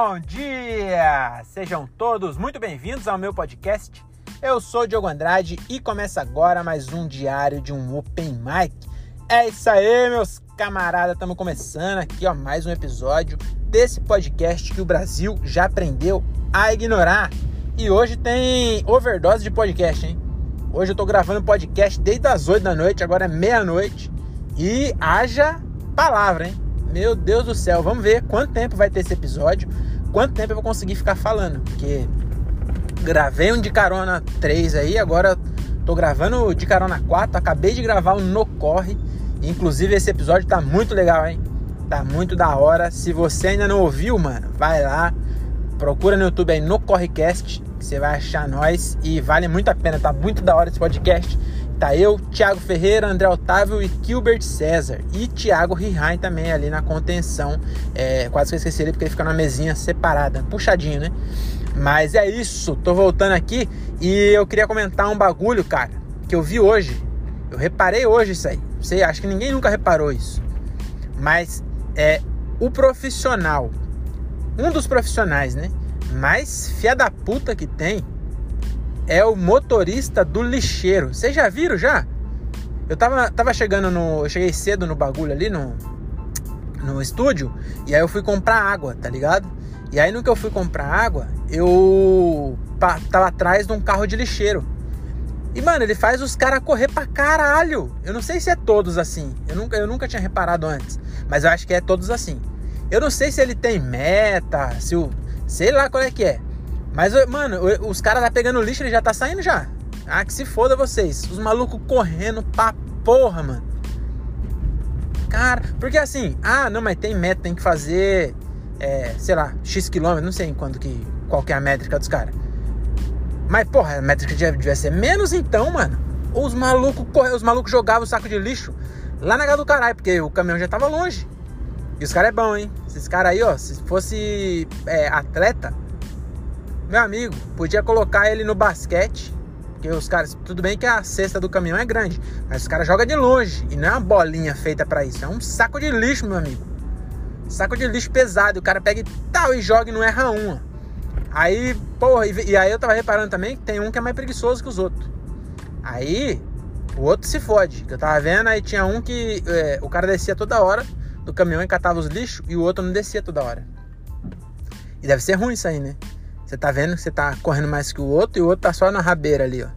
Bom dia! Sejam todos muito bem-vindos ao meu podcast. Eu sou Diogo Andrade e começa agora mais um diário de um Open Mic. É isso aí, meus camaradas, estamos começando aqui, ó, mais um episódio desse podcast que o Brasil já aprendeu a ignorar. E hoje tem overdose de podcast, hein? Hoje eu tô gravando podcast desde as 8 da noite, agora é meia-noite. E haja palavra, hein? Meu Deus do céu, vamos ver quanto tempo vai ter esse episódio, quanto tempo eu vou conseguir ficar falando, porque gravei um de carona 3 aí, agora tô gravando de carona 4, acabei de gravar um no corre, inclusive esse episódio tá muito legal, hein? Tá muito da hora. Se você ainda não ouviu, mano, vai lá, procura no YouTube aí no Correcast, que você vai achar nós e vale muito a pena, tá muito da hora esse podcast. Tá eu, Thiago Ferreira, André Otávio e Gilbert César. E Thiago Rihain também ali na contenção. É, quase que eu esqueci ele porque ele fica na mesinha separada, puxadinho, né? Mas é isso, tô voltando aqui e eu queria comentar um bagulho, cara, que eu vi hoje. Eu reparei hoje isso aí. Sei, acho que ninguém nunca reparou isso. Mas é o profissional, um dos profissionais, né? Mais fia da puta que tem é o motorista do lixeiro. Vocês já viram já? Eu tava, tava chegando no. Eu cheguei cedo no bagulho ali no, no estúdio. E aí eu fui comprar água, tá ligado? E aí no que eu fui comprar água, eu tava atrás de um carro de lixeiro. E, mano, ele faz os caras correr pra caralho. Eu não sei se é todos assim. Eu nunca, eu nunca tinha reparado antes. Mas eu acho que é todos assim. Eu não sei se ele tem meta, se o. Sei lá qual é que é. Mas, mano, os caras tá pegando lixo, ele já tá saindo já. Ah, que se foda vocês. Os malucos correndo pra porra, mano. Cara, porque assim, ah, não, mas tem meta, tem que fazer, é, sei lá, X quilômetros, não sei em quanto que, qual que é a métrica dos caras. Mas, porra, a métrica devia ser menos então, mano. Os malucos os malucos jogavam o saco de lixo lá na casa do caralho, porque o caminhão já tava longe. E os caras é bom, hein? Esses caras aí, ó, se fosse é, atleta, meu amigo, podia colocar ele no basquete. Porque os caras, tudo bem que a cesta do caminhão é grande, mas os caras jogam de longe e não é uma bolinha feita para isso, é um saco de lixo, meu amigo. Saco de lixo pesado, o cara pega e tal e joga e não erra uma. Aí, porra, e, e aí eu tava reparando também que tem um que é mais preguiçoso que os outros. Aí, o outro se fode. Que eu tava vendo, aí tinha um que é, o cara descia toda hora do caminhão e catava os lixos e o outro não descia toda hora. E deve ser ruim isso aí, né? Você tá vendo que você tá correndo mais que o outro e o outro tá só na rabeira ali, ó.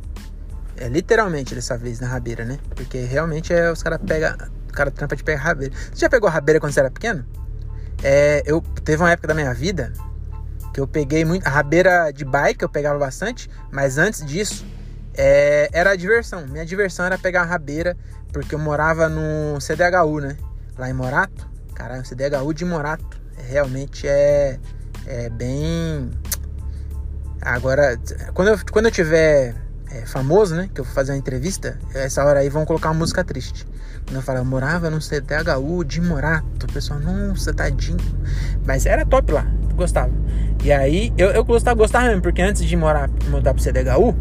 É literalmente dessa vez na rabeira, né? Porque realmente é, os caras pegam. O cara trampa de pegar rabeira. Você já pegou rabeira quando você era pequeno? É, eu teve uma época da minha vida que eu peguei muito. A rabeira de bike eu pegava bastante, mas antes disso é, era a diversão. Minha diversão era pegar a rabeira, porque eu morava no CDHU, né? Lá em Morato. Caralho, CDHU de Morato. Realmente é, é bem Agora, quando eu, quando eu tiver é, famoso, né? Que eu vou fazer uma entrevista, essa hora aí vão colocar uma música triste. Quando eu falo, eu morava no CDHU de Morato, o pessoal, nossa, tadinho. Mas era top lá, gostava. E aí, eu, eu gostava, gostava mesmo, porque antes de morar, mudar pro CDHU,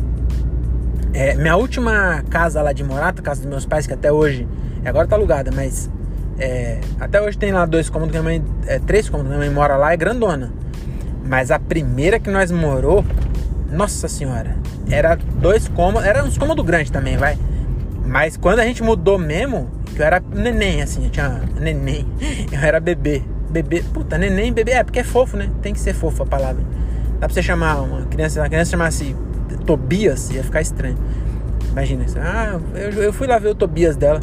é, minha última casa lá de Morato, casa dos meus pais, que até hoje, agora tá alugada, mas é, até hoje tem lá dois cômodos, minha mãe, é, três cômodos, minha mãe mora lá, é grandona. Mas a primeira que nós morou, nossa senhora, era dois cômodos, era uns cômodos grandes também, vai. Mas quando a gente mudou mesmo, que eu era neném, assim, eu tinha neném, eu era bebê. Bebê, puta, neném, bebê, é porque é fofo, né? Tem que ser fofo a palavra. Dá pra você chamar uma criança, uma criança chamasse Tobias, ia ficar estranho. Imagina isso. Ah, eu, eu fui lá ver o Tobias dela.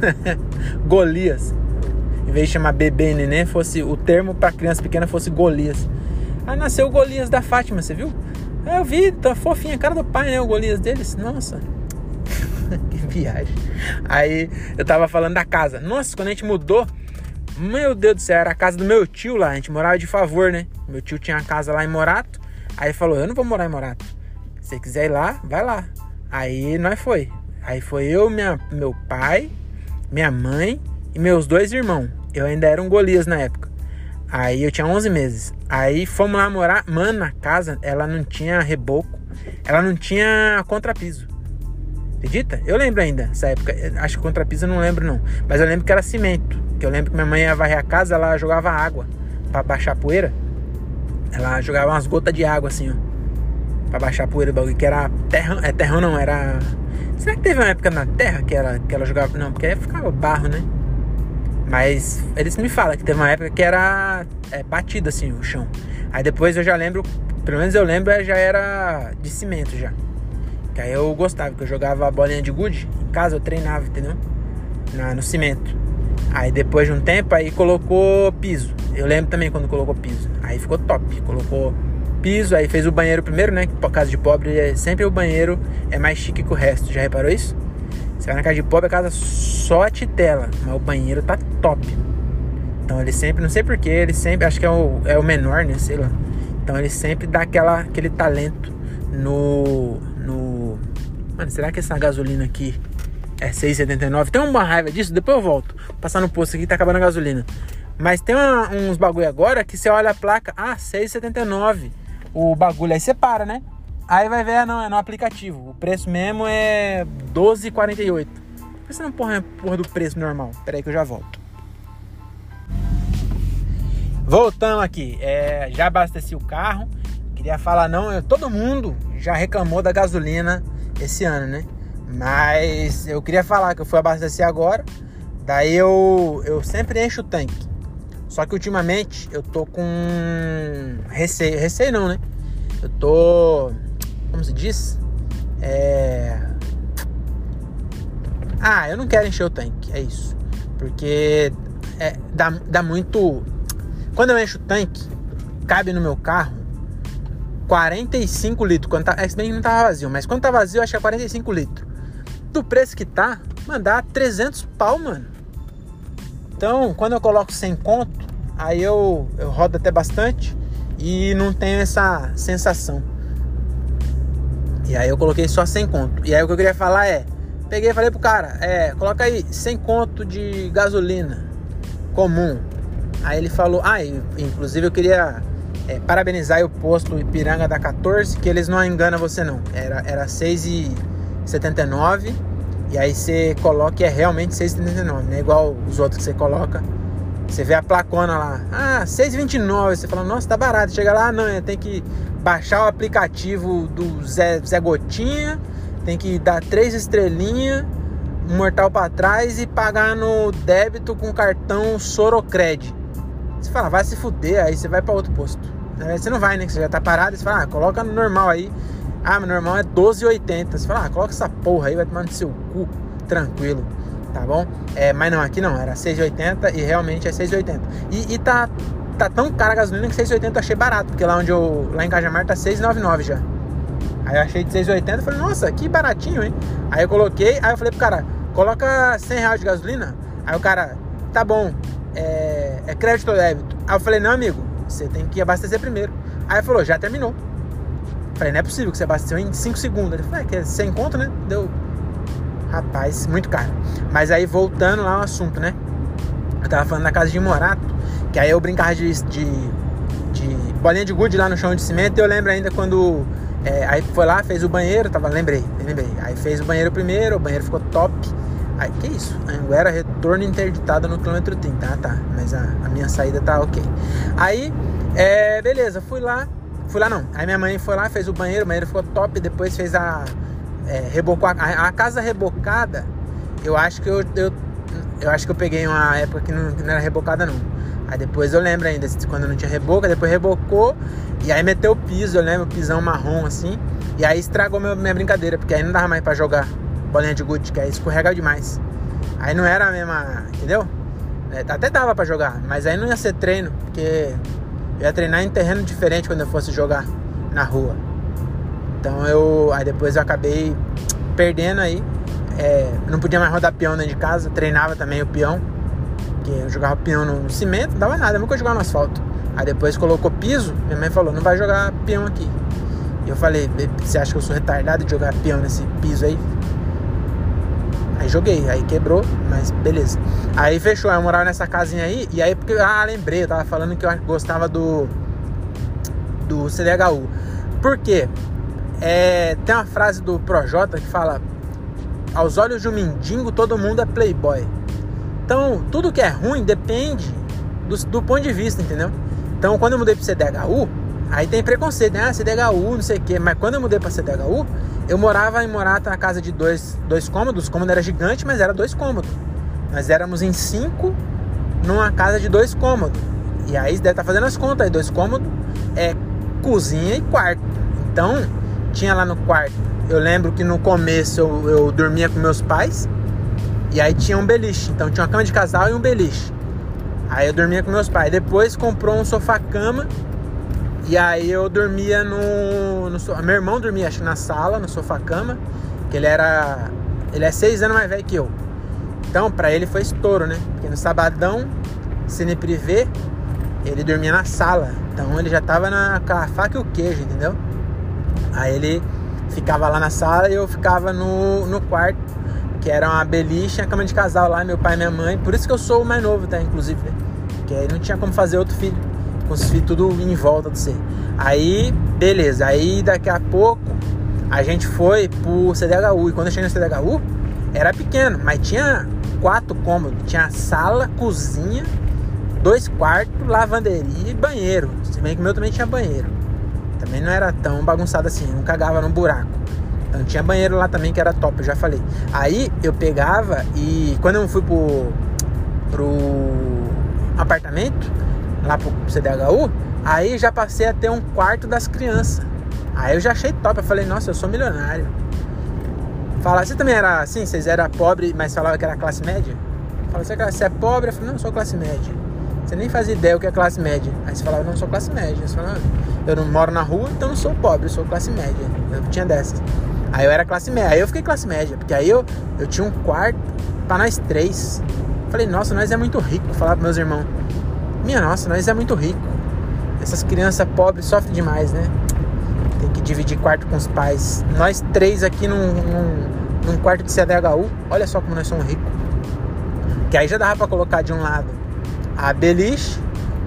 Golias. Em vez de chamar bebê e neném, fosse o termo para criança pequena fosse Golias. Aí nasceu o Golias da Fátima, você viu? Aí eu vi, tá fofinha a cara do pai, né? O Golias deles. Nossa. que viagem. Aí eu tava falando da casa. Nossa, quando a gente mudou, meu Deus do céu, era a casa do meu tio lá. A gente morava de favor, né? Meu tio tinha a casa lá em Morato. Aí falou: Eu não vou morar em Morato. Se você quiser ir lá, vai lá. Aí nós foi. Aí foi eu, minha, meu pai, minha mãe e meus dois irmãos. Eu ainda era um Golias na época. Aí eu tinha 11 meses. Aí fomos lá morar. Mano, a casa, ela não tinha reboco. Ela não tinha contrapiso. Acredita? Eu lembro ainda, essa época. Acho que contrapiso eu não lembro, não. Mas eu lembro que era cimento. Que eu lembro que minha mãe ia varrer a casa, ela jogava água para baixar a poeira. ela jogava umas gotas de água assim, ó. Pra baixar a poeira do bagulho, que era terra. É terrão não, era. Será que teve uma época na terra que ela, que ela jogava. Não, porque aí ficava barro, né? Mas eles me falam que teve uma época que era é, batido assim o chão. Aí depois eu já lembro, pelo menos eu lembro, já era de cimento já. Que aí eu gostava, que eu jogava a bolinha de gude, em casa eu treinava, entendeu? Na, no cimento. Aí depois de um tempo aí colocou piso. Eu lembro também quando colocou piso. Aí ficou top. Colocou piso, aí fez o banheiro primeiro, né? Por casa de pobre, é, sempre o banheiro é mais chique que o resto. Já reparou isso? Você vai na casa de pobre, a casa só a titela, mas o banheiro tá top. Então ele sempre, não sei porquê, ele sempre, acho que é o, é o menor, né? Sei lá. Então ele sempre dá aquela, aquele talento no. no. Mano, será que essa gasolina aqui é 6,79? Tem uma raiva disso? Depois eu volto. Passar no posto aqui, tá acabando a gasolina. Mas tem uma, uns bagulho agora que você olha a placa, ah, 6,79 o bagulho. Aí você para, né? Aí vai ver, não, é no aplicativo. O preço mesmo é 12,48. Por que você não porra, porra do preço normal? Pera aí que eu já volto. Voltando aqui, é, já abasteci o carro. Queria falar, não, eu, todo mundo já reclamou da gasolina esse ano, né? Mas eu queria falar que eu fui abastecer agora. Daí eu, eu sempre encho o tanque. Só que ultimamente eu tô com receio. Receio não, né? Eu tô. Como se diz? É. Ah, eu não quero encher o tanque, é isso. Porque é, dá, dá muito. Quando eu encho o tanque, cabe no meu carro 45 litros. Quando tá, é bem que não tava vazio, mas quando tá vazio, acho que é 45 litros. Do preço que tá, mandar 300 pau, mano. Então, quando eu coloco 100 conto, aí eu, eu rodo até bastante e não tenho essa sensação. E aí eu coloquei só 100 conto. E aí o que eu queria falar é, peguei e falei pro cara, é, coloca aí 100 conto de gasolina comum. Aí ele falou, ah, inclusive eu queria é, parabenizar o posto Ipiranga da 14, que eles não enganam você não. Era, era 6,79 e aí você coloca e é realmente 6,79, não é igual os outros que você coloca. Você vê a placona lá, ah, 6,29. Você fala, nossa, tá barato. Chega lá, não, tem que baixar o aplicativo do Zé, Zé Gotinha, tem que dar três estrelinhas, um mortal para trás e pagar no débito com cartão Sorocred. Você fala, vai se fuder, aí você vai para outro posto. Você não vai, né? Você já tá parado, você fala, ah, coloca no normal aí. Ah, meu normal é 12,80. Você fala, ah, coloca essa porra aí, vai tomar no seu cu, tranquilo, tá bom? É, mas não, aqui não, era 6,80 e realmente é 6,80. E, e tá, tá tão cara a gasolina que 6,80 eu achei barato, porque lá onde eu, lá em Cajamar tá 6,99 já. Aí eu achei de 6,80 e falei, nossa, que baratinho, hein? Aí eu coloquei, aí eu falei pro cara, coloca 100 reais de gasolina. Aí o cara, tá bom, é, é crédito ou débito? Aí eu falei, não, amigo, você tem que abastecer primeiro. Aí falou, já terminou. Falei, não é possível que você abasteceu em 5 segundos. Ele falou, é que é sem conto, né? Deu. Rapaz, muito caro. Mas aí voltando lá ao assunto, né? Eu tava falando da casa de Morato, que aí eu brincava de, de, de bolinha de gude lá no chão de cimento. E eu lembro ainda quando. É, aí foi lá, fez o banheiro, tava, lembrei, lembrei. Aí fez o banheiro primeiro, o banheiro ficou top. Aí, que isso? Anguera, retorno interditado no quilômetro 30. Ah, tá. Mas a, a minha saída tá ok. Aí, é, beleza, fui lá, Fui lá não. Aí minha mãe foi lá, fez o banheiro, o banheiro ficou top, depois fez a. É, rebocou a, a, casa rebocada, eu acho que eu, eu, eu acho que eu peguei uma época que não, que não era rebocada não. Aí depois eu lembro ainda, quando não tinha reboca, depois rebocou e aí meteu o piso, eu lembro, pisão marrom assim. E aí estragou meu, minha brincadeira, porque aí não dava mais pra jogar bolinha de gude, que aí escorregava demais. Aí não era a mesma, entendeu? É, até dava pra jogar, mas aí não ia ser treino, porque eu ia treinar em terreno diferente quando eu fosse jogar na rua. Então eu. Aí depois eu acabei perdendo aí. É, não podia mais rodar peão dentro de casa, treinava também o peão. Porque eu jogava peão no cimento, não dava nada, nunca jogava no asfalto. Aí depois colocou piso, minha mãe falou, não vai jogar peão aqui. E eu falei, você acha que eu sou retardado de jogar peão nesse piso aí? Aí joguei, aí quebrou, mas beleza. Aí fechou, eu morava nessa casinha aí, e aí porque. Ah, lembrei, eu tava falando que eu gostava do. Do CDHU. Por quê? É, tem uma frase do Projota que fala: Aos olhos de um mendigo, todo mundo é playboy. Então, tudo que é ruim depende do, do ponto de vista, entendeu? Então, quando eu mudei pro CDHU, Aí tem preconceito, né? Ah, CDHU, não sei o quê. Mas quando eu mudei pra CDHU, eu morava em Morata na casa de dois, dois cômodos. O cômodo era gigante, mas era dois cômodos. Nós éramos em cinco numa casa de dois cômodos. E aí deve estar tá fazendo as contas aí, dois cômodos, é cozinha e quarto. Então, tinha lá no quarto. Eu lembro que no começo eu, eu dormia com meus pais. E aí tinha um beliche. Então tinha uma cama de casal e um beliche. Aí eu dormia com meus pais. Depois comprou um sofá-cama e aí eu dormia no, no. Meu irmão dormia, acho na sala, no sofá-cama. Que ele era. Ele é seis anos mais velho que eu. Então, pra ele foi estouro, né? Porque no sabadão, cine privê, ele dormia na sala. Então ele já tava na com a faca e o queijo, entendeu? Aí ele ficava lá na sala e eu ficava no, no quarto, que era uma beliche, a cama de casal lá, meu pai e minha mãe. Por isso que eu sou o mais novo, tá? Inclusive? Porque aí não tinha como fazer outro filho com os filhos tudo em volta de você. Aí, beleza. Aí daqui a pouco a gente foi pro CDHU. E quando eu cheguei no CDHU, era pequeno, mas tinha quatro cômodos. Tinha sala, cozinha, dois quartos, lavanderia e banheiro. Se bem que o meu também tinha banheiro. Também não era tão bagunçado assim, não cagava no buraco. Então tinha banheiro lá também que era top, eu já falei. Aí eu pegava e quando eu fui pro, pro apartamento, lá pro CDHU, aí já passei a ter um quarto das crianças. Aí eu já achei top, eu falei, nossa, eu sou milionário. Fala, você também era assim, vocês eram pobre, mas falava que era classe média? Fala, você é pobre? Eu falei, não, eu sou classe média. Você nem fazia ideia o que é classe média. Aí você falava, não, eu sou classe média. Você falava, eu não moro na rua, então não sou pobre, eu sou classe média. Eu tinha dessas. Aí eu era classe média. Aí eu fiquei classe média, porque aí eu, eu tinha um quarto para nós três. Falei, nossa, nós é muito rico. Falar pros meus irmãos. Minha nossa, nós é muito rico. Essas crianças pobres sofrem demais, né? Tem que dividir quarto com os pais. Nós três aqui num, num, num quarto de CDHU, olha só como nós somos ricos. Que aí já dava pra colocar de um lado a beliche.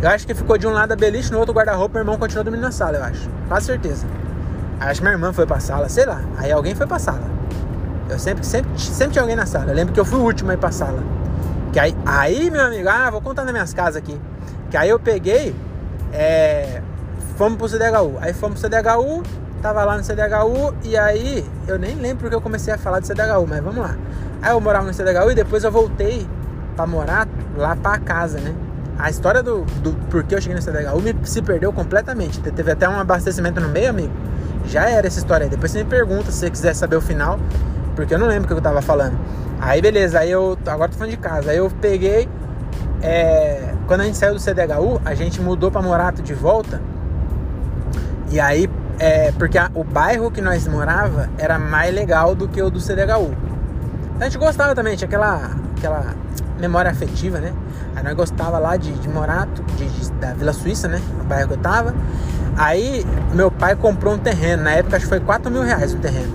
Eu acho que ficou de um lado a beliche, no outro guarda-roupa, meu irmão continuou dormindo na sala, eu acho. Quase certeza. Acho que minha irmã foi pra sala, sei lá. Aí alguém foi pra sala. Eu sempre, sempre, sempre tinha alguém na sala. Eu lembro que eu fui o último a ir pra sala. Que aí, aí, meu amigo, ah, vou contar nas minhas casas aqui. Que aí eu peguei, é, fomos pro CDHU. Aí fomos pro CDHU, tava lá no CDHU e aí eu nem lembro porque eu comecei a falar de CDHU, mas vamos lá. Aí eu morava no CDHU e depois eu voltei pra morar lá pra casa, né? A história do, do porquê eu cheguei no CDHU me, se perdeu completamente. Teve até um abastecimento no meio, amigo. Já era essa história aí. Depois você me pergunta se você quiser saber o final, porque eu não lembro o que eu tava falando. Aí beleza, aí eu. Agora tô falando de casa. Aí eu peguei. É, quando a gente saiu do CDHU, a gente mudou para Morato de volta. E aí, é, porque a, o bairro que nós morava era mais legal do que o do CDHU. A gente gostava também, tinha aquela, aquela memória afetiva, né? Aí nós gostava lá de, de Morato, de, de, da Vila Suíça, né? O bairro que eu tava. Aí meu pai comprou um terreno, na época acho que foi 4 mil reais o terreno.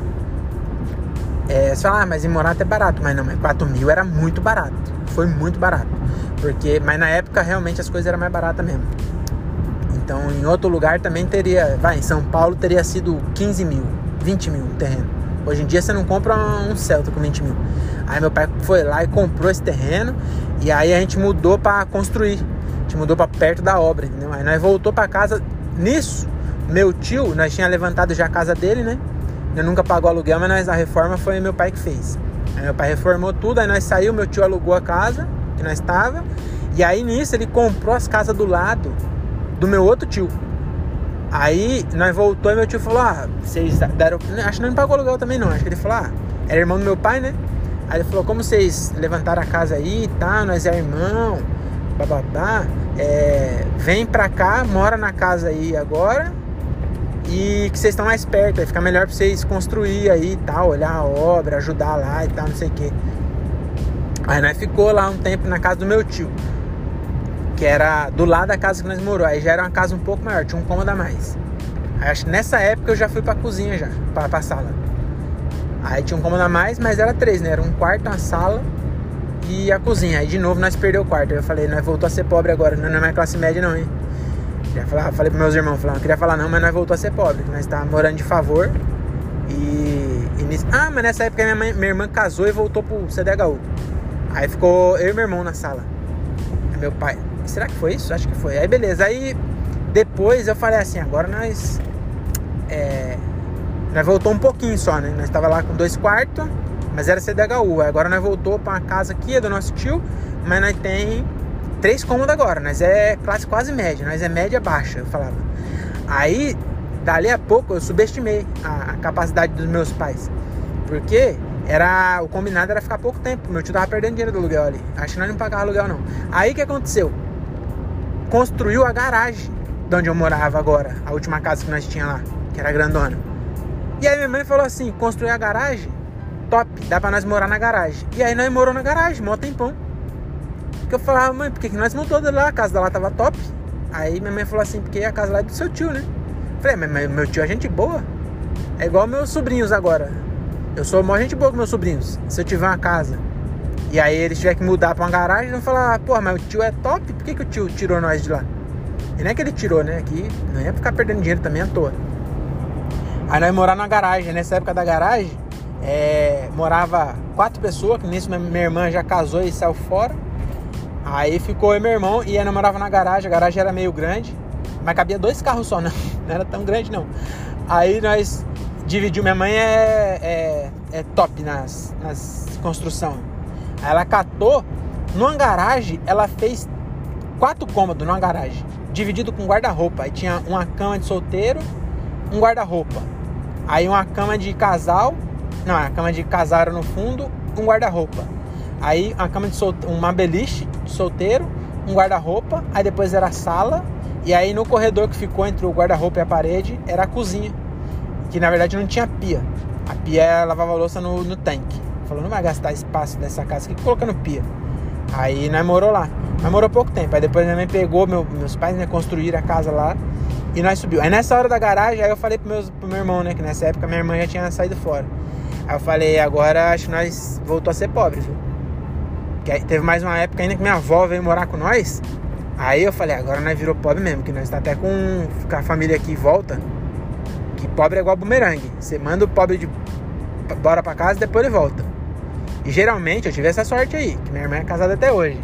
É, você fala, ah, mas em Morato é barato, mas não, mas 4 mil era muito barato. Foi muito barato. Porque, mas na época realmente as coisas eram mais baratas mesmo. Então em outro lugar também teria, vai, em São Paulo teria sido 15 mil, 20 mil um terreno. Hoje em dia você não compra um Celta com 20 mil. Aí meu pai foi lá e comprou esse terreno e aí a gente mudou para construir. A gente mudou para perto da obra, entendeu? Aí nós voltou para casa. Nisso, meu tio, nós tinha levantado já a casa dele, né? Eu nunca pagou aluguel, mas a reforma foi meu pai que fez. Aí meu pai reformou tudo, aí nós saiu, meu tio alugou a casa que nós estava. E aí nisso ele comprou as casas do lado do meu outro tio. Aí nós voltou e meu tio falou: Ah, vocês deram. Acho que não me pagou aluguel também não. Acho que ele falou: Ah, era irmão do meu pai, né? Aí ele falou: Como vocês levantaram a casa aí tá, nós é irmão, bababá. É, vem pra cá, mora na casa aí agora e que vocês estão mais perto, aí fica melhor pra vocês construir aí e tal, olhar a obra, ajudar lá e tal, não sei o que. Aí nós ficou lá um tempo na casa do meu tio, que era do lado da casa que nós morou. Aí já era uma casa um pouco maior, tinha um cômodo a mais. Aí acho que nessa época eu já fui pra cozinha já, pra, pra sala. Aí tinha um cômodo a mais, mas era três, né? Era um quarto, uma sala e a cozinha. Aí de novo nós perdeu o quarto. Eu falei, nós voltou a ser pobre agora, não é mais classe média não, hein? Já falei, falei pros meus irmãos, falei, não queria falar não, mas nós voltou a ser pobre, nós tá morando de favor. E, e nisso... Ah, mas nessa época minha, mãe, minha irmã casou e voltou pro CDHU. Aí ficou eu e meu irmão na sala. Aí meu pai, será que foi isso? Acho que foi. Aí beleza, aí depois eu falei assim, agora nós. É, nós voltou um pouquinho só, né? Nós estava lá com dois quartos, mas era CDHU. Agora nós voltou para uma casa aqui, é do nosso tio, mas nós tem três cômodos agora. Nós é classe quase média, nós é média baixa, eu falava. Aí, dali a pouco, eu subestimei a, a capacidade dos meus pais. Porque era o combinado era ficar pouco tempo. Meu tio tava perdendo dinheiro do aluguel ali. Acho que nós não pagava aluguel não. Aí o que aconteceu? Construiu a garagem de onde eu morava agora, a última casa que nós tinha lá, que era grandona. E aí minha mãe falou assim: construir a garagem, top, dá pra nós morar na garagem. E aí nós morou na garagem, mó tempão. Que eu falava, mãe, por que, que nós todos lá? A casa dela tava top. Aí minha mãe falou assim, porque a casa lá é do seu tio, né? Falei, mas meu tio é gente boa. É igual meus sobrinhos agora. Eu sou mó gente boa com meus sobrinhos. Se eu tiver uma casa e aí eles tiver que mudar pra uma garagem, vão falar, pô, mas o tio é top, por que, que o tio tirou nós de lá? E não é que ele tirou, né? Que não ia ficar perdendo dinheiro também à toa. Aí nós morar na garagem. Nessa época da garagem, é, morava quatro pessoas, que nisso minha irmã já casou e saiu fora. Aí ficou eu e meu irmão e aí nós morava na garagem. A garagem era meio grande, mas cabia dois carros só, não, não era tão grande não. Aí nós dividiu. Minha mãe é, é, é top nas, nas construção. Aí ela catou numa garagem, ela fez quatro cômodos numa garagem, dividido com guarda-roupa. Aí tinha uma cama de solteiro, um guarda-roupa. Aí uma cama de casal. Não, a cama de casal era no fundo, um guarda-roupa. Aí a cama de solteiro, uma beliche de solteiro, um guarda-roupa. Aí depois era a sala. E aí no corredor que ficou entre o guarda-roupa e a parede era a cozinha. Que na verdade não tinha pia. A pia lavava louça no, no tanque. Falou, não vai gastar espaço dessa casa aqui colocando pia. Aí nós morou lá. Mas morou pouco tempo. Aí depois minha mãe pegou, meu, meus pais né, construíram a casa lá. E nós subiu. Aí nessa hora da garagem, aí eu falei pro, meus, pro meu irmão, né? Que nessa época minha irmã já tinha saído fora. Aí eu falei, agora acho que nós voltou a ser pobre, viu? Teve mais uma época ainda que minha avó veio morar com nós. Aí eu falei, agora nós virou pobre mesmo, que nós tá até com, com a família aqui em volta. Que pobre é igual bumerangue. Você manda o pobre de bora pra casa e depois ele volta. E geralmente, eu tive essa sorte aí, que minha irmã é casada até hoje.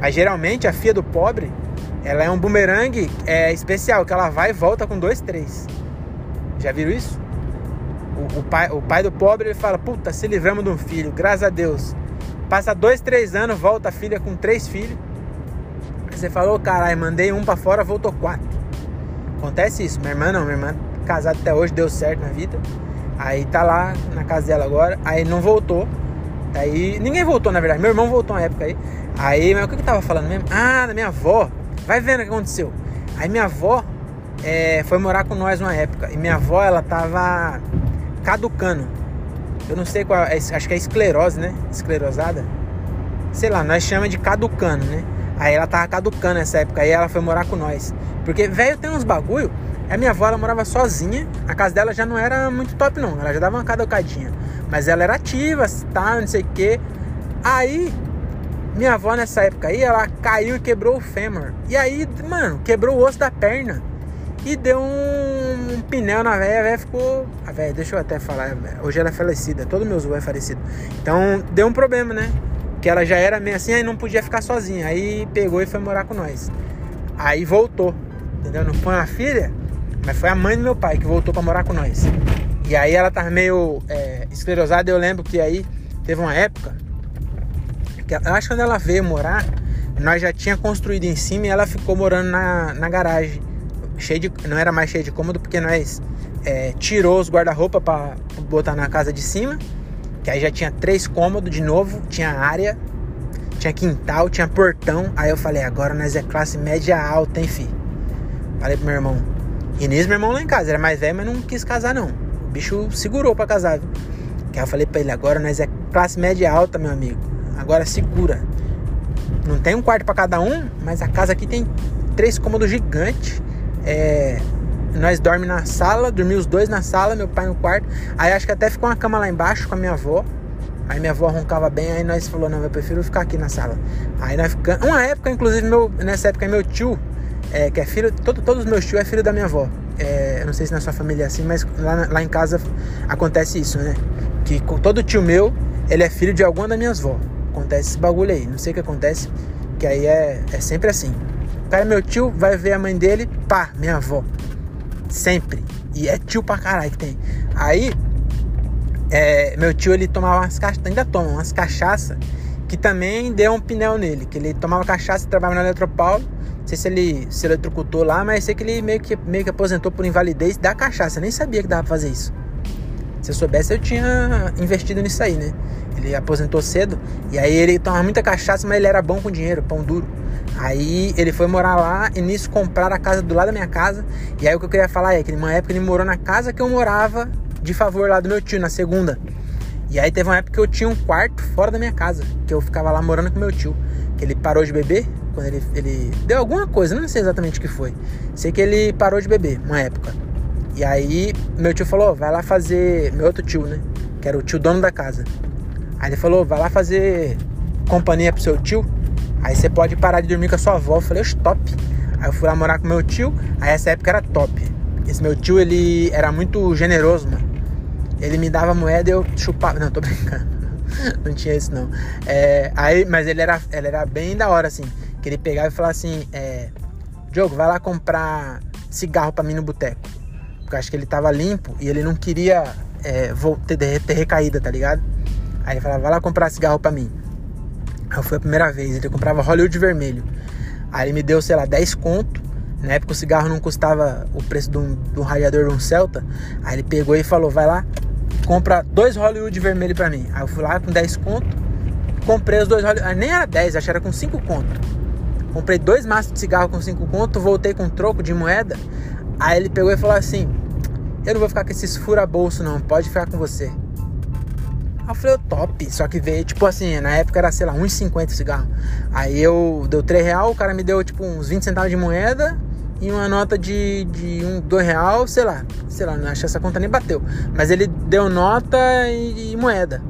Mas geralmente a filha do pobre ela é um bumerangue é, especial, que ela vai e volta com dois, três. Já viram isso? O, o, pai, o pai do pobre ele fala, puta, se livramos de um filho, graças a Deus. Passa dois, três anos, volta a filha com três filhos. Você falou, caralho, mandei um para fora, voltou quatro. Acontece isso. Minha irmã não, minha irmã casada até hoje, deu certo na vida. Aí tá lá na casa dela agora, aí não voltou. Aí ninguém voltou, na verdade. Meu irmão voltou na época aí. Aí, mas o que eu tava falando mesmo? Ah, da minha avó. Vai vendo o que aconteceu. Aí minha avó é, foi morar com nós uma época. E minha avó, ela tava caducando. Eu não sei qual, é, acho que é esclerose, né? Esclerosada. Sei lá, nós chamamos de caducando, né? Aí ela tava caducando nessa época. Aí ela foi morar com nós. Porque, velho, tem uns bagulho. A minha avó, ela morava sozinha. A casa dela já não era muito top, não. Ela já dava uma caducadinha. Mas ela era ativa, tá, não sei o quê. Aí, minha avó nessa época aí, ela caiu e quebrou o fêmur. E aí, mano, quebrou o osso da perna. E deu um, um pneu na velha, a velha ficou. A velha, deixa eu até falar, hoje ela é falecida, todo meu avô é falecido. Então deu um problema, né? Que ela já era meio assim, aí não podia ficar sozinha. Aí pegou e foi morar com nós. Aí voltou, entendeu? Não foi uma filha, mas foi a mãe do meu pai que voltou para morar com nós. E aí ela tava meio é, esclerosada. Eu lembro que aí teve uma época eu acho que quando ela veio morar, nós já tinha construído em cima e ela ficou morando na, na garagem. Cheio de, não era mais cheio de cômodo porque nós é, tirou os guarda-roupa para botar na casa de cima. Que aí já tinha três cômodos de novo, tinha área, tinha quintal, tinha portão. Aí eu falei, agora nós é classe média alta, hein, fi? Falei pro meu irmão. E nisso meu irmão lá em casa, era mais velho, mas não quis casar não. O bicho segurou para casar. Que aí eu falei pra ele, agora nós é classe média alta, meu amigo. Agora segura. Não tem um quarto para cada um, mas a casa aqui tem três cômodos gigantes. É, nós dormimos na sala, dormimos os dois na sala, meu pai no quarto. Aí acho que até ficou uma cama lá embaixo com a minha avó. Aí minha avó roncava bem, aí nós falou, não, eu prefiro ficar aqui na sala. Aí nós ficamos. Uma época, inclusive, meu, nessa época, meu tio, é, que é filho. Todo, todos os meus tios é filho da minha avó. É, eu não sei se na sua família é assim, mas lá, lá em casa acontece isso, né? Que todo tio meu, ele é filho de alguma das minhas avó acontece esse bagulho aí. Não sei o que acontece, que aí é, é sempre assim. O cara é meu tio, vai ver a mãe dele, pá, minha avó. Sempre. E é tio pra caralho que tem. Aí, é, meu tio, ele tomava umas cachaças, ainda toma, umas cachaças, que também deu um pneu nele. Que ele tomava cachaça, trabalhava na Eletropaulo. Não sei se ele se eletrocutou lá, mas sei que ele meio que, meio que aposentou por invalidez da cachaça. Nem sabia que dava pra fazer isso. Se eu soubesse, eu tinha investido nisso aí, né? Ele aposentou cedo e aí ele tomava muita cachaça, mas ele era bom com dinheiro, pão duro. Aí ele foi morar lá e nisso compraram a casa do lado da minha casa. E aí o que eu queria falar é que numa época ele morou na casa que eu morava de favor lá do meu tio, na segunda. E aí teve uma época que eu tinha um quarto fora da minha casa, que eu ficava lá morando com meu tio. Que ele parou de beber, quando ele, ele deu alguma coisa, não sei exatamente o que foi. Sei que ele parou de beber, uma época. E aí meu tio falou, vai lá fazer. Meu outro tio, né? Que era o tio dono da casa. Aí ele falou, vai lá fazer companhia pro seu tio. Aí você pode parar de dormir com a sua avó. Eu falei, top. Aí eu fui lá morar com meu tio. Aí essa época era top. Esse meu tio, ele era muito generoso, mano. Ele me dava moeda e eu chupava. Não, tô brincando. não tinha isso, não. É, aí, mas ele era, ele era bem da hora, assim. Que ele pegava e falava assim: é, Diogo, vai lá comprar cigarro pra mim no boteco. Porque acho que ele tava limpo e ele não queria é, ter, ter recaída, tá ligado? Aí ele falava, vai lá comprar cigarro pra mim. Aí foi a primeira vez, ele comprava Hollywood vermelho. Aí ele me deu, sei lá, 10 conto. Na época o cigarro não custava o preço de um, de um radiador de um Celta. Aí ele pegou e falou, vai lá, compra dois Hollywood vermelho pra mim. Aí eu fui lá com 10 conto, comprei os dois Hollywood. Nem era 10, acho que era com 5 conto. Comprei dois maços de cigarro com 5 conto, voltei com troco de moeda. Aí ele pegou e falou assim: Eu não vou ficar com esses fura-bolso, não, pode ficar com você. Aí eu falei, top. Só que veio, tipo assim, na época era, sei lá, 1,50 o cigarro. Aí eu deu 3 real, o cara me deu tipo uns 20 centavos de moeda e uma nota de, de um, 2 real, sei lá. Sei lá, acho que essa conta nem bateu. Mas ele deu nota e, e moeda.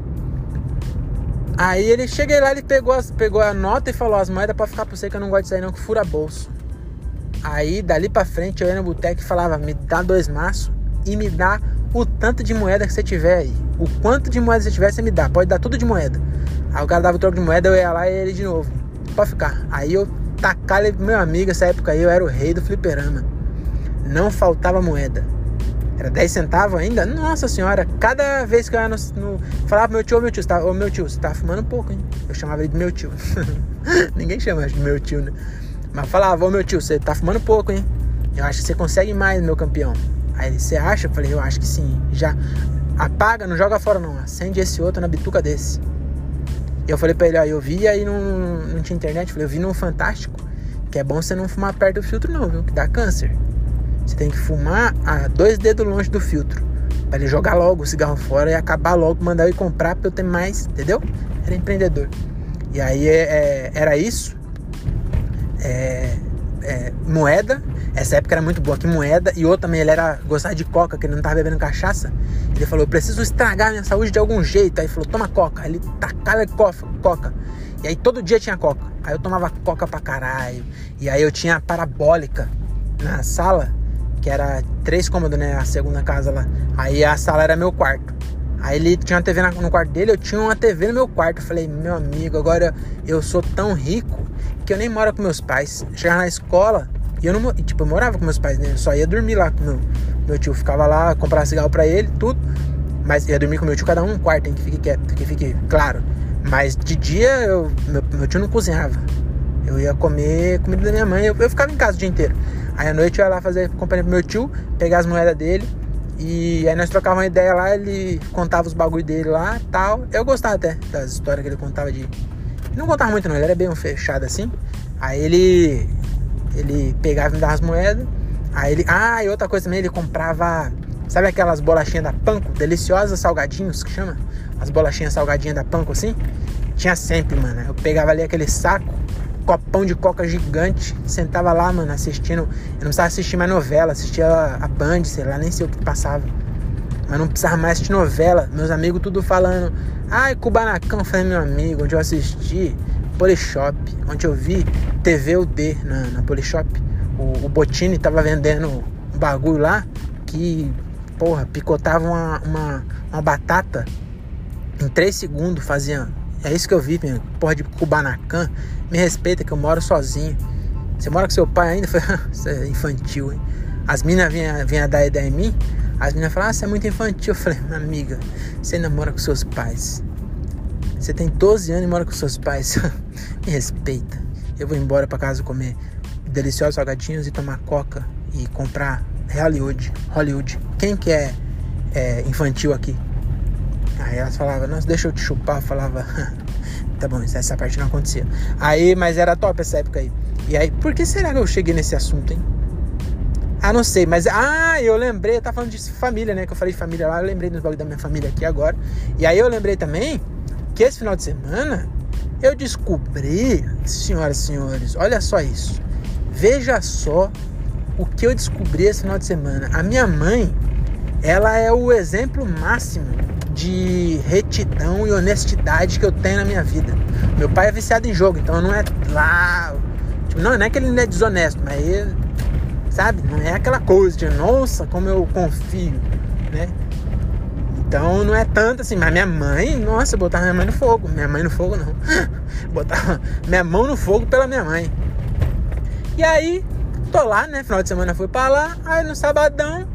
Aí ele cheguei lá, ele pegou, as, pegou a nota e falou, as moedas pra ficar pra você que eu não gosto de sair não, que fura bolso. Aí dali pra frente eu ia no boteco e falava: me dá dois maços e me dá o tanto de moeda que você tiver aí. O quanto de moeda você tiver, você me dá. Pode dar tudo de moeda. Aí o cara dava o troco de moeda, eu ia lá e ele de novo. Pode ficar. Aí eu tacava pro meu amigo, essa época aí eu era o rei do fliperama. Não faltava moeda. Era 10 centavos ainda? Nossa senhora, cada vez que eu ia no. no falava pro meu tio, ô meu tio, tá, ô meu tio, você tá fumando um pouco, hein? Eu chamava ele de meu tio. Ninguém chama de meu tio, né? Mas falava, ô meu tio, você tá fumando pouco, hein? Eu acho que você consegue mais, meu campeão. Aí ele, você acha? Eu falei, eu acho que sim. Já apaga, não joga fora não. Acende esse outro na bituca desse. E eu falei pra ele, ó, eu vi aí não, não tinha internet. Eu falei, eu vi no Fantástico. Que é bom você não fumar perto do filtro não, viu? Que dá câncer. Você tem que fumar a dois dedos longe do filtro. Pra ele jogar logo o cigarro fora e acabar logo, mandar eu ir comprar pra eu ter mais, entendeu? Era empreendedor. E aí é, é, era isso é, é, moeda. Essa época era muito boa que moeda. E outra também, ele era gostar de coca, que ele não tava bebendo cachaça. Ele falou: Eu preciso estragar minha saúde de algum jeito. Aí falou: Toma coca. Aí ele tacava coca. E aí todo dia tinha coca. Aí eu tomava coca pra caralho. E aí eu tinha parabólica na sala, que era três cômodos, né? A segunda casa lá. Aí a sala era meu quarto. Aí ele tinha uma TV no quarto dele, eu tinha uma TV no meu quarto. Eu falei, meu amigo, agora eu sou tão rico que eu nem moro com meus pais. Chegava na escola e eu não. Tipo, eu morava com meus pais, né? Eu só ia dormir lá com meu, meu tio. Ficava lá, comprava cigarro pra ele, tudo. Mas ia dormir com meu tio, cada um um quarto, hein? Que fique quieto, que fique claro. Mas de dia eu, meu, meu tio não cozinhava. Eu ia comer comida da minha mãe, eu, eu ficava em casa o dia inteiro. Aí à noite eu ia lá fazer companhia pro meu tio, pegar as moedas dele. E aí nós trocávamos uma ideia lá, ele contava os bagulho dele lá tal. Eu gostava até das histórias que ele contava de não contava muito não, ele era bem fechado assim. Aí ele ele pegava e me dava as moedas. Aí ele, ah, e outra coisa também, ele comprava, sabe aquelas bolachinhas da Panko, deliciosas salgadinhos que chama? As bolachinhas salgadinhas da Panko assim? Tinha sempre, mano. Eu pegava ali aquele saco, copão de coca gigante, sentava lá, mano, assistindo. Eu não precisava assistir mais novela, assistia a Band, sei lá, nem sei o que passava. Mas não precisava mais assistir novela. Meus amigos tudo falando. Ai, Kubanacan foi meu amigo, onde eu assisti Polishop, onde eu vi TV UD na, na Polishop. O, o Botini tava vendendo um bagulho lá que, porra, picotava uma, uma, uma batata em 3 segundos, fazia. É isso que eu vi, minha porra de Kubanacan. Me respeita que eu moro sozinho. Você mora com seu pai ainda? Você é infantil, hein? As minas vinham, vinham dar ideia em mim, as meninas falavam, ah, você é muito infantil. Eu falei, amiga, você namora com seus pais. Você tem 12 anos e mora com seus pais. Me respeita. Eu vou embora para casa comer deliciosos salgadinhos e tomar coca e comprar Hollywood. Hollywood. Quem que é, é infantil aqui? Aí elas falavam, nossa, deixa eu te chupar. Eu falava, tá bom, essa parte não acontecia. Aí, mas era top essa época aí. E aí, por que será que eu cheguei nesse assunto, hein? Ah, não sei, mas. Ah, eu lembrei, eu tava falando de família, né? Que eu falei de família lá, eu lembrei dos bagulho da minha família aqui agora. E aí eu lembrei também que esse final de semana eu descobri, senhoras e senhores, olha só isso. Veja só o que eu descobri esse final de semana. A minha mãe, ela é o exemplo máximo de retidão e honestidade que eu tenho na minha vida. Meu pai é viciado em jogo, então não é lá. Tipo, não, não é que ele não é desonesto, mas ele, sabe? Não é aquela coisa de nossa, como eu confio, né? Então não é tanto assim, mas minha mãe, nossa, eu botava minha mãe no fogo. Minha mãe no fogo não. botava minha mão no fogo pela minha mãe. E aí, tô lá, né? Final de semana fui pra lá, aí no sabadão,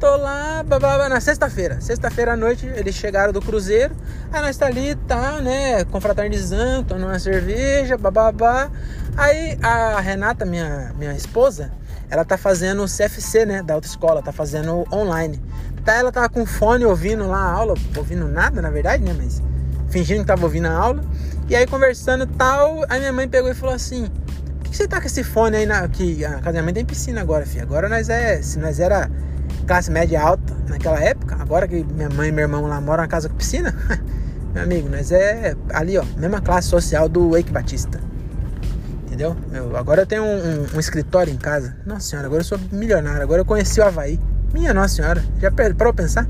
tô lá, babá, na sexta-feira. Sexta-feira à noite eles chegaram do cruzeiro, aí nós tá ali e tá, né? Confraternizando, tomando uma cerveja, babá. Aí a Renata, minha, minha esposa, ela tá fazendo CFC, né? Da autoescola, tá fazendo online. Tá, ela tava com fone ouvindo lá a aula, ouvindo nada, na verdade, né? Mas fingindo que tava ouvindo a aula. E aí conversando tal, a minha mãe pegou e falou assim: Por que você tá com esse fone aí na. Que a casa minha mãe tem piscina agora, filho. Agora nós é. Se nós era classe média alta naquela época, agora que minha mãe e meu irmão lá moram na casa com piscina, meu amigo, nós é ali, ó, mesma classe social do Wake Batista. Entendeu? Eu, agora eu tenho um, um, um, escritório em casa. Nossa senhora, agora eu sou milionário. Agora eu conheci o Havaí. Minha nossa senhora, já parou pensar?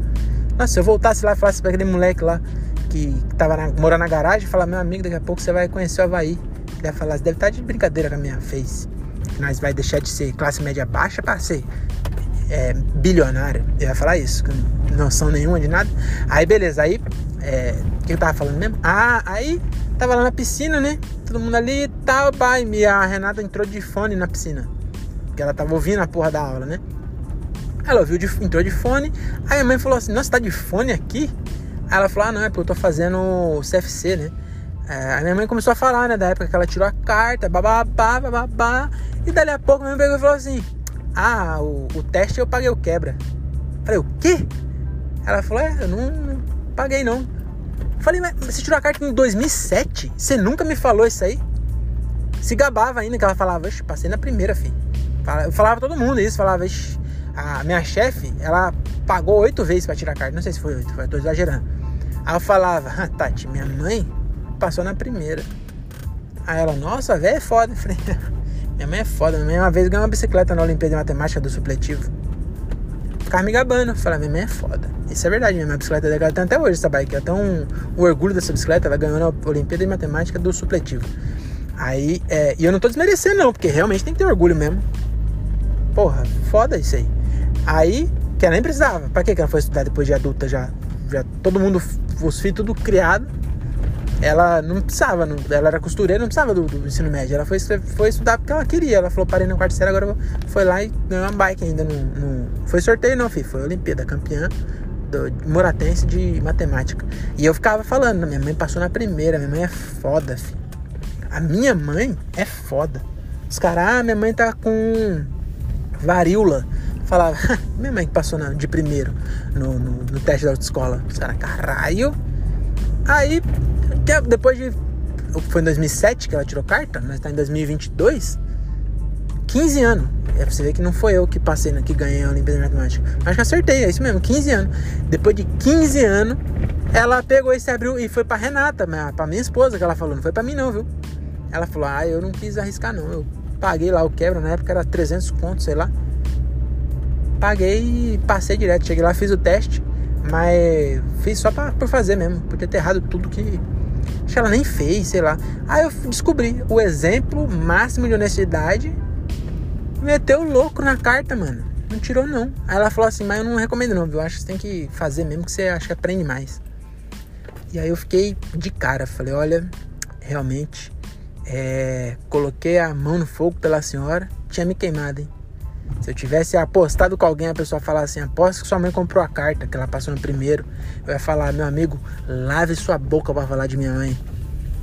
Nossa, se eu voltasse lá e falasse pra aquele moleque lá que, tava na, morando na garagem, falar, meu amigo, daqui a pouco você vai conhecer o Havaí. Ele ia falar, você deve estar tá de brincadeira com a minha face. Nós vai deixar de ser classe média baixa para ser é, bilionário. Eu ia falar isso, com noção nenhuma de nada. Aí beleza, aí é, o que eu tava falando mesmo? Ah, aí tava lá na piscina, né? Todo mundo ali e tal, pai. E a Renata entrou de fone na piscina. Porque ela tava ouvindo a porra da aula, né? Ela ouviu, de, entrou de fone. Aí a mãe falou assim: Nossa, tá de fone aqui? Aí ela falou: Ah, não, é porque eu tô fazendo CFC, né? É, a minha mãe começou a falar, né? Da época que ela tirou a carta, bababá, bababá. E dali a pouco minha mãe pegou e falou assim: Ah, o, o teste eu paguei o quebra. Falei: O quê? Ela falou: É, eu não, não paguei não. Falei: Mas você tirou a carta em 2007? Você nunca me falou isso aí? Se gabava ainda que ela falava: Passei na primeira, filho. Eu falava todo mundo isso, falava: a minha chefe, ela pagou oito vezes para tirar a carta. Não sei se foi oito, tô exagerando. Aí eu falava, ah, Tati, minha mãe passou na primeira. Aí ela, nossa, velho é foda. Eu falei, minha mãe é foda. Minha mãe uma vez ganhou uma bicicleta na Olimpíada de Matemática do supletivo. Ficava me gabando. Falei, minha é foda. Isso é verdade, minha bicicleta é legal. Tem até hoje essa bike. Até um, um orgulho dessa bicicleta. Ela ganhou na Olimpíada de Matemática do supletivo. Aí, é, e eu não tô desmerecendo não, porque realmente tem que ter orgulho mesmo. Porra, foda isso aí. Aí, que ela nem precisava. Pra que ela foi estudar depois de adulta já? Já todo mundo, os filhos tudo criado. Ela não precisava, não, ela era costureira, não precisava do, do, ensino médio. Ela foi, foi estudar porque ela queria. Ela falou, parei no quarto série, agora foi lá e ganhou uma bike ainda. No, no, foi sorteio não, filho, foi Olimpíada, campeã do Moratense de matemática. E eu ficava falando, minha mãe passou na primeira, minha mãe é foda, filho. A minha mãe é foda. Os caras, ah, minha mãe tá com varíola falava, minha mãe que passou na, de primeiro no, no, no, teste da autoescola. Os caras, caralho. Aí, depois de. Foi em 2007 que ela tirou carta, nós tá em 2022. 15 anos. É pra você ver que não foi eu que passei, né, que ganhei a Olimpíada de Matemática. Acho que acertei, é isso mesmo, 15 anos. Depois de 15 anos, ela pegou e se abriu e foi pra Renata, pra minha esposa que ela falou. Não foi pra mim, não, viu? Ela falou: Ah, eu não quis arriscar, não. Eu paguei lá o quebra, na época era 300 contos, sei lá paguei e passei direto. Cheguei lá, fiz o teste, mas fiz só pra, por fazer mesmo, por ter errado tudo que. Acho que ela nem fez, sei lá. Aí eu descobri o exemplo máximo de honestidade. Meteu louco na carta, mano. Não tirou, não. Aí ela falou assim, mas eu não recomendo não, viu? Acho que você tem que fazer mesmo que você acha que aprende mais. E aí eu fiquei de cara, falei, olha, realmente É, coloquei a mão no fogo pela senhora, tinha me queimado, hein? Se eu tivesse apostado com alguém, a pessoa falar assim: aposto que sua mãe comprou a carta, que ela passou no primeiro. Eu ia falar: meu amigo, lave sua boca para falar de minha mãe.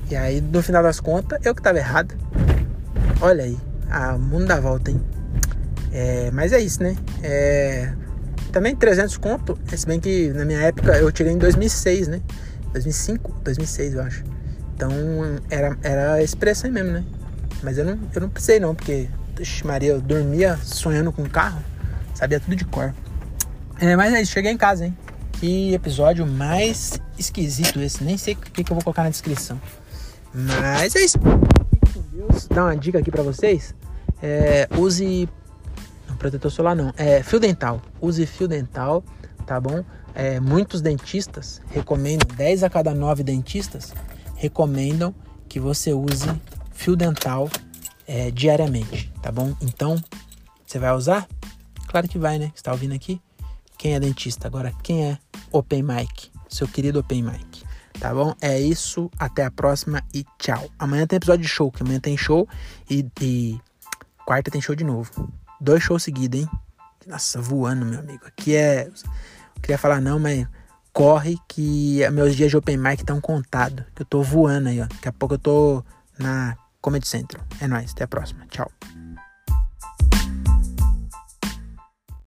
E aí, no final das contas, eu que tava errado. Olha aí, o mundo dá volta, hein? É, mas é isso, né? É, também 300 conto, se bem que na minha época eu tirei em 2006, né? 2005, 2006 eu acho. Então era, era preço aí mesmo, né? Mas eu não, eu não precisei não, porque Ixi, Maria, eu dormia sonhando com o carro, sabia tudo de cor. É, mas é isso, cheguei em casa, hein? Que episódio mais esquisito esse, nem sei o que, que eu vou colocar na descrição. Mas é isso. Dar uma dica aqui pra vocês. É, use. Não, protetor solar não. É fio dental. Use fio dental, tá bom? É, muitos dentistas recomendam, 10 a cada 9 dentistas recomendam que você use fio dental é, diariamente, tá bom? Então, você vai usar? Claro que vai, né? Você tá ouvindo aqui? Quem é dentista? Agora, quem é Open Mic? Seu querido Open Mic. Tá bom? É isso. Até a próxima e tchau. Amanhã tem episódio de show, que amanhã tem show e, e quarta tem show de novo. Dois shows seguidos, hein? Nossa, voando, meu amigo. Aqui é. Queria falar não, mas corre que meus dias de Open Mic estão contados. Que eu tô voando aí, ó. Daqui a pouco eu tô na Comedy Central. É nóis, até a próxima. Tchau.